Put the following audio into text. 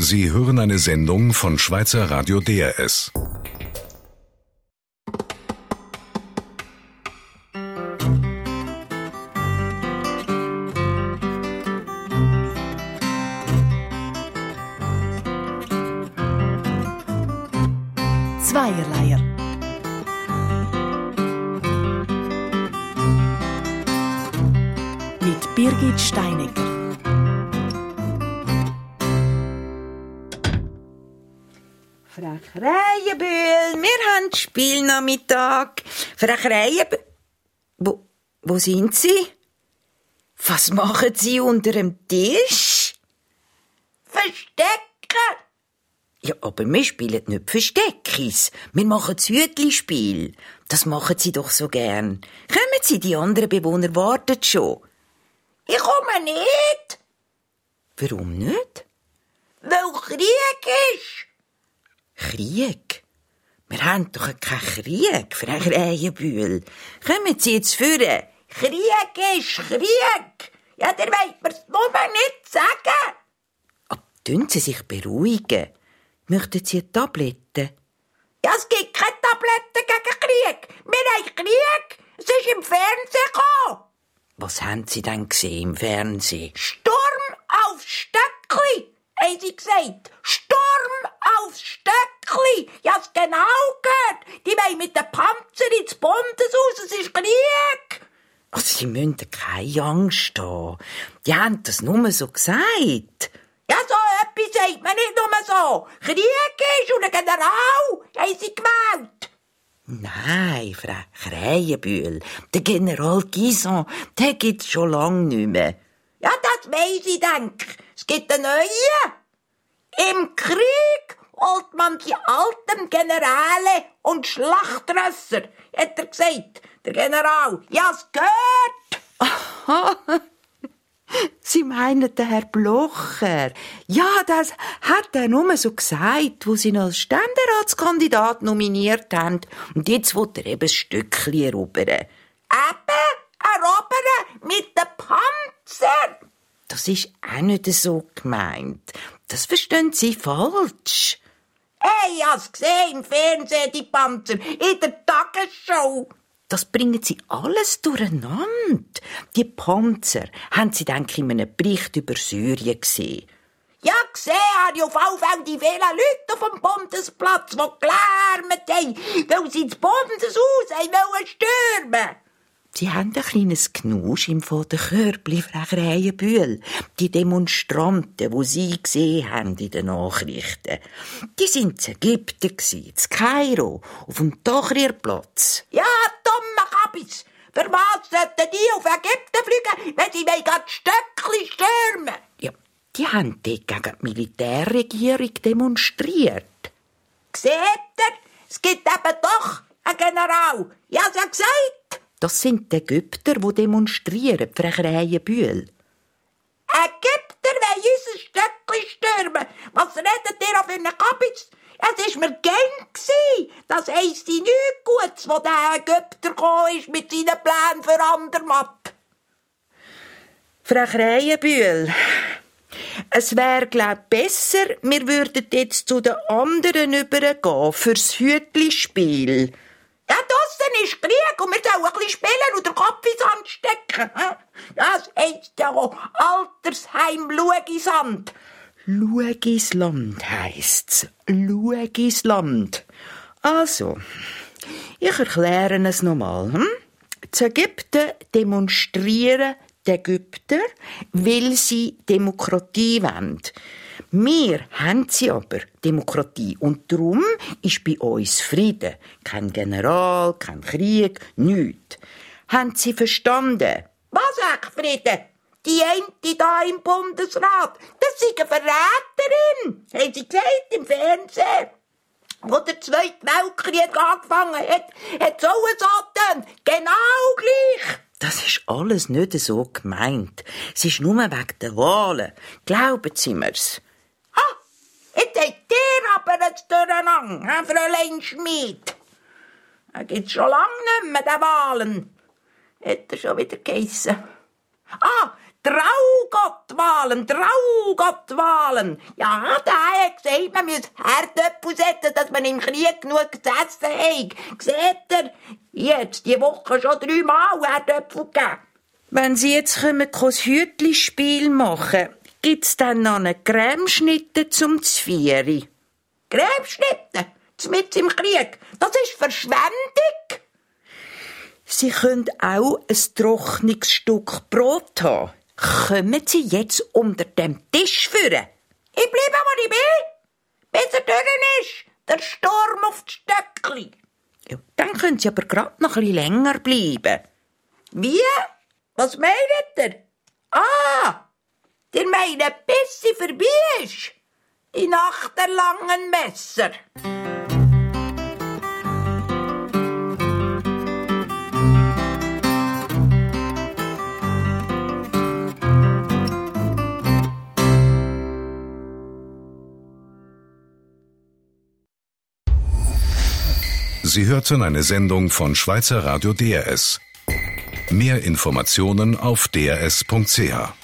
Sie hören eine Sendung von Schweizer Radio DRS. Zweierleier. Mit Birgit Steinecker. Frau Krähenbühl, wir haben Spielnachmittag. Frau Krähenbühl, wo, wo sind Sie? Was machen Sie unter dem Tisch? Verstecken! Ja, aber wir spielen nicht Versteckis. Wir machen das Hütli-Spiel. Das machen Sie doch so gern. Kommen Sie, die anderen Bewohner warten schon. Ich komme nicht. Warum nicht? Weil Krieg ist. Krieg? Wir haben doch keinen Krieg, Frau Krähenbühl. Kommen Sie jetzt führen. Krieg ist Krieg. Ja, der wollt mir's nur nicht sagen. Aber tun Sie sich beruhigen. Möchten Sie eine Tablette? Ja, es gibt keine Tabletten gegen Krieg. Wir haben Krieg. Es ist im Fernsehen gekommen. Was haben Sie denn gesehen im Fernsehen? Sturm auf Stöckli, haben sie gesagt. Sturm auf Stöckli. Ja, es genau gehört. Die wollen mit dem Panzer ins Bundeshaus. Es ist Krieg. Also, Sie müssen keine Angst haben. Die haben das nur so gesagt. Ja, so etwas sagt man nicht nur so. Krieg ist und ein General haben sie gewählt. Nein, Frau Krähenbühl. Der General Gison, der gibt's schon lang nicht mehr. Ja, das weiss ich, denk. Es gibt einen neuen. Im Krieg holt man die alten Generäle und Schlachtrösser, hat er gesagt. Der General. Ja, es gehört. Sie meinen den Herr Blocher? Ja, das hat er nur so gesagt, wo Sie ihn als Ständeratskandidat nominiert haben. Und jetzt will er eben ein Stückchen erobern. Eben, erobern mit dem Panzer. Das ist auch nicht so gemeint. Das verstehen Sie falsch. Hey, ich hab's gesehen im Fernsehen, die Panzer, in der Tagesschau. Das bringen sie alles durcheinander. Die Panzer haben sie, denke ich, in einem Bericht über Syrien gesehen. Ja, gesehen habe ich auf alle Fälle die vielen Leute auf dem Bundesplatz, die gelärmt haben, weil sie das Bundeshaus wollen stürmen. Sie haben ein kleines Knusch im Körbli, Frau Krähenbühl. Die Demonstranten, die Sie gesehen haben in den Nachrichten. Die sind in Ägypten, in Kairo, auf dem Tahrirplatz. Ja, dumme Kabis! Für was sollten die auf Ägypten fliegen, wenn sie wegen Stöckli stürmen? Ja, die haben dort gegen die Militärregierung demonstriert. Seht ihr? Es gibt eben doch einen General. Ja, hat gesagt. Das sind die Ägypter, die demonstrieren, Frau Krähenbühl. Ägypter wollen unser Stöckli stürmen. Was redet ihr auf einen Kabitz? Es war mir gern. Das heisst nichts Gutes, wo der Ägypter gekommen ist mit seinen Plänen für Andermatt. Frau Krähenbühl, es wäre, glaub besser, wir würden jetzt zu den anderen übergehen, fürs Hütli-Spiel. Ist Krieg und wir sollen ein bisschen spielen und den Kopf ins Sand stecken. Das heisst ja auch Altersheim Luegisand. Luegisland heisst's. Luegisland. Also, ich erkläre es nochmal. Hm? Zu Ägypten demonstrieren die Ägypter, weil sie Demokratie wollen. Wir haben sie aber, Demokratie. Und darum ist bei uns Frieden. Kein General, kein Krieg, nichts. Haben sie verstanden? Was echt Frieden? Die eine da im Bundesrat, das ist eine Verräterin, haben sie gesagt im Fernsehen. Wo der Zweite Weltkrieg angefangen hat, hat so getan. Genau gleich. Das ist alles nicht so gemeint. Es ist nur wegen der Wahlen. Glauben Sie mir's. Jetzt habt ihr aber ein Durcheinander, Herr Fräulein Schmid. Er gibt's schon lange nicht mehr, den Wahlen. Hat er schon wieder geheissen. Ah, Traugottwahlen, Traugottwahlen. Ja, der hat gesagt, man muss Herdöpfel setzen, dass man im Krieg genug gesessen hat. Seht ihr? Jetzt, die Woche schon dreimal Herdöpfel gegeben. Wenn Sie jetzt kommen, das Hütli-Spiel machen, gibt's dann noch einen Cremeschnitte zum Zvieri? Cremeschnitte? Mit im Krieg? Das ist Verschwendung. Sie können auch ein trockenes Stück Brot haben. Kommen Sie jetzt unter dem Tisch führen? Ich bleibe, wo ich bin, bis er durch ist. Der Sturm auf die Stöckli. Ja, dann können Sie aber grad noch ein bisschen länger bleiben. Wie? Was meint ihr? Ah, ihr meint, bis sie vorbei ist. Die Nacht der langen Messer. Sie hörten eine Sendung von Schweizer Radio DRS. Mehr Informationen auf drs.ch.